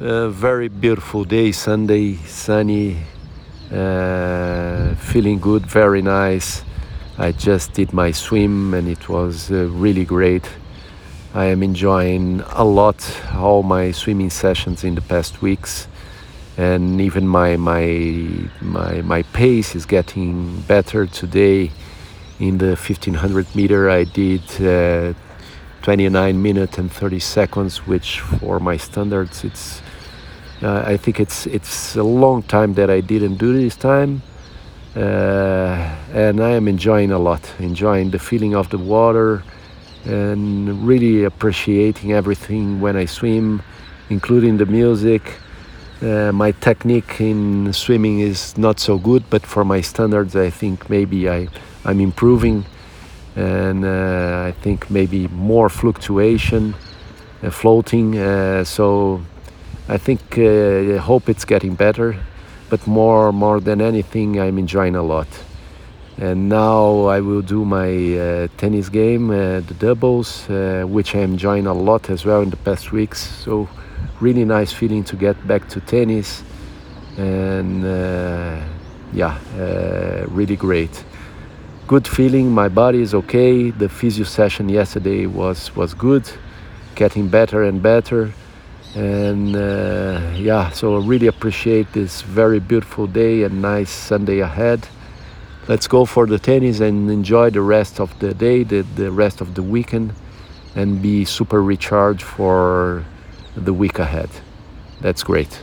A very beautiful day, Sunday, sunny, uh, feeling good, very nice. I just did my swim and it was uh, really great. I am enjoying a lot all my swimming sessions in the past weeks, and even my my my my pace is getting better today. In the 1500 meter, I did uh, 29 minutes and 30 seconds, which for my standards, it's uh, I think it's it's a long time that I didn't do this time, uh, and I am enjoying a lot, enjoying the feeling of the water, and really appreciating everything when I swim, including the music. Uh, my technique in swimming is not so good, but for my standards, I think maybe I I'm improving and uh, I think maybe more fluctuation, uh, floating. Uh, so I think I hope it's getting better, but more more than anything, I'm enjoying a lot. And now I will do my uh, tennis game, uh, the doubles, uh, which I'm enjoying a lot as well in the past weeks. So, really nice feeling to get back to tennis, and yeah, really great good feeling. My body is okay. The physio session yesterday was was good, getting better and better. And uh, yeah, so I really appreciate this very beautiful day and nice Sunday ahead. Let's go for the tennis and enjoy the rest of the day, the, the rest of the weekend, and be super recharged for the week ahead. That's great.